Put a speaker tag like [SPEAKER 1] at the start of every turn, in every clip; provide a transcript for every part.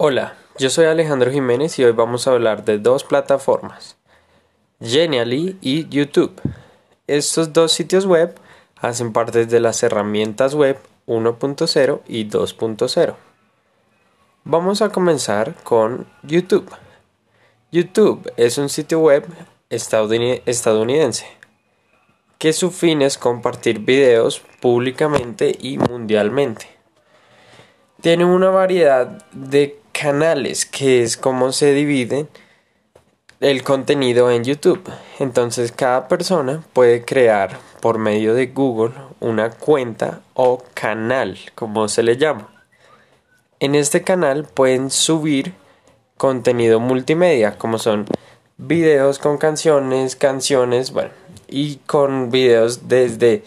[SPEAKER 1] Hola, yo soy Alejandro Jiménez y hoy vamos a hablar de dos plataformas, Genially y YouTube. Estos dos sitios web hacen parte de las herramientas web 1.0 y 2.0. Vamos a comenzar con YouTube. YouTube es un sitio web estadounidense que su fin es compartir videos públicamente y mundialmente. Tiene una variedad de canales que es como se divide el contenido en YouTube. Entonces cada persona puede crear por medio de Google una cuenta o canal, como se le llama. En este canal pueden subir contenido multimedia, como son videos con canciones, canciones, bueno, y con videos desde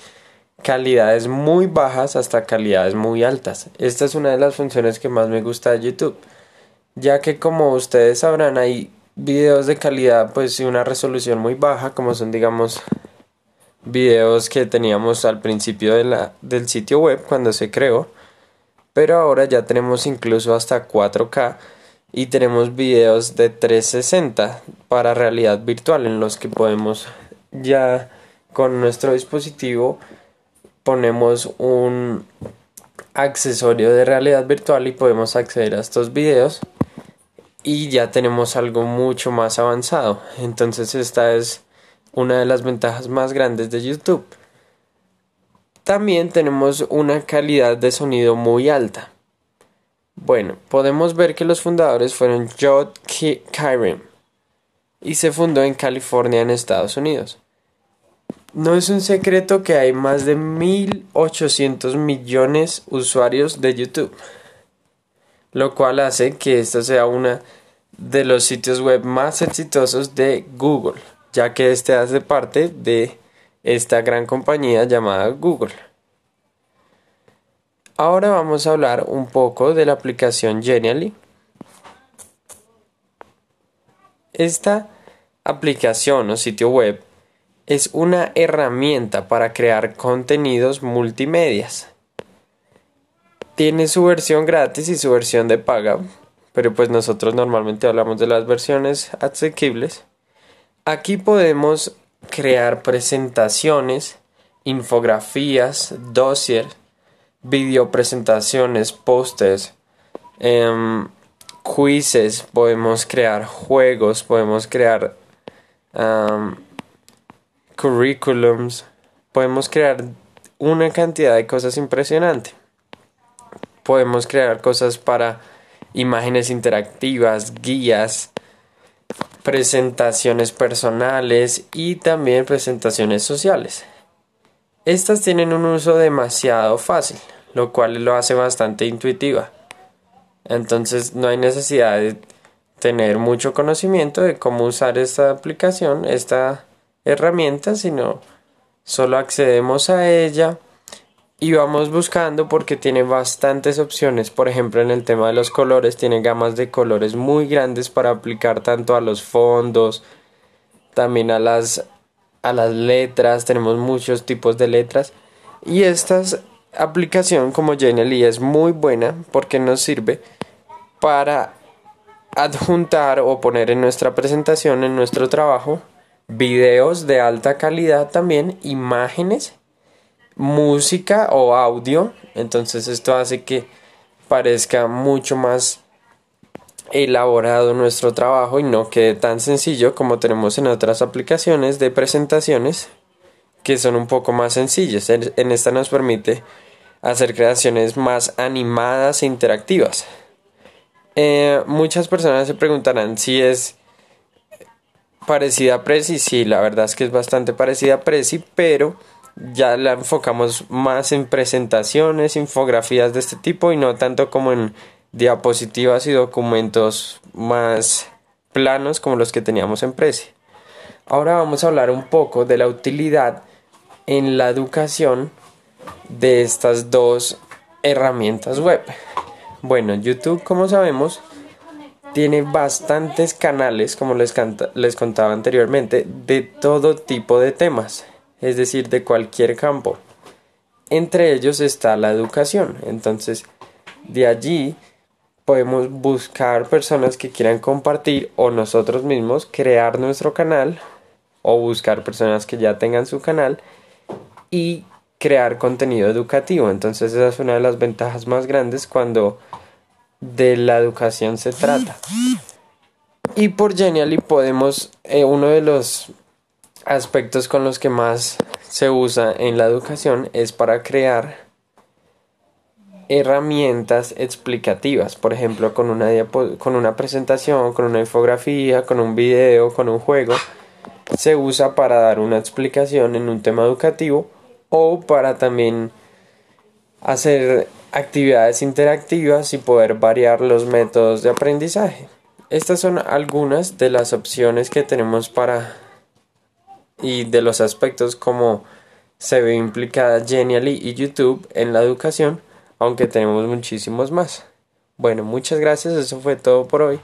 [SPEAKER 1] calidades muy bajas hasta calidades muy altas. Esta es una de las funciones que más me gusta de YouTube, ya que como ustedes sabrán hay videos de calidad pues y una resolución muy baja, como son digamos videos que teníamos al principio de la, del sitio web cuando se creó, pero ahora ya tenemos incluso hasta 4K y tenemos videos de 360 para realidad virtual en los que podemos ya con nuestro dispositivo ponemos un accesorio de realidad virtual y podemos acceder a estos videos y ya tenemos algo mucho más avanzado. Entonces esta es una de las ventajas más grandes de YouTube. También tenemos una calidad de sonido muy alta. Bueno, podemos ver que los fundadores fueron Jod Kyrim y se fundó en California en Estados Unidos. No es un secreto que hay más de 1.800 millones de usuarios de YouTube, lo cual hace que esto sea uno de los sitios web más exitosos de Google, ya que este hace parte de esta gran compañía llamada Google. Ahora vamos a hablar un poco de la aplicación Genially. Esta aplicación o sitio web es una herramienta para crear contenidos multimedias. Tiene su versión gratis y su versión de paga, pero pues nosotros normalmente hablamos de las versiones asequibles. Aquí podemos crear presentaciones, infografías, dossiers, video presentaciones, posters, em, quizzes, podemos crear juegos, podemos crear curriculums, podemos crear una cantidad de cosas impresionante. Podemos crear cosas para imágenes interactivas, guías, presentaciones personales y también presentaciones sociales. Estas tienen un uso demasiado fácil, lo cual lo hace bastante intuitiva. Entonces no hay necesidad de tener mucho conocimiento de cómo usar esta aplicación, esta herramienta, sino solo accedemos a ella y vamos buscando porque tiene bastantes opciones. Por ejemplo, en el tema de los colores, tiene gamas de colores muy grandes para aplicar tanto a los fondos, también a las a las letras, tenemos muchos tipos de letras y esta aplicación como Genially es muy buena porque nos sirve para adjuntar o poner en nuestra presentación, en nuestro trabajo, videos de alta calidad también, imágenes, música o audio. Entonces esto hace que parezca mucho más elaborado nuestro trabajo y no quede tan sencillo como tenemos en otras aplicaciones de presentaciones que son un poco más sencillas. En esta nos permite hacer creaciones más animadas e interactivas. Eh, muchas personas se preguntarán si es parecida a Prezi. Sí, la verdad es que es bastante parecida a Prezi, pero ya la enfocamos más en presentaciones, infografías de este tipo y no tanto como en diapositivas y documentos más planos como los que teníamos en Prezi. Ahora vamos a hablar un poco de la utilidad en la educación de estas dos herramientas web. Bueno, YouTube, como sabemos, tiene bastantes canales, como les, les contaba anteriormente, de todo tipo de temas, es decir, de cualquier campo. Entre ellos está la educación. Entonces, de allí podemos buscar personas que quieran compartir o nosotros mismos crear nuestro canal o buscar personas que ya tengan su canal y crear contenido educativo. Entonces esa es una de las ventajas más grandes cuando de la educación se trata. Y por Genially podemos, eh, uno de los aspectos con los que más se usa en la educación es para crear herramientas explicativas, por ejemplo, con una, con una presentación, con una infografía, con un video, con un juego, se usa para dar una explicación en un tema educativo o para también hacer actividades interactivas y poder variar los métodos de aprendizaje. Estas son algunas de las opciones que tenemos para y de los aspectos como se ve implicada Genially y YouTube en la educación, aunque tenemos muchísimos más. Bueno, muchas gracias, eso fue todo por hoy.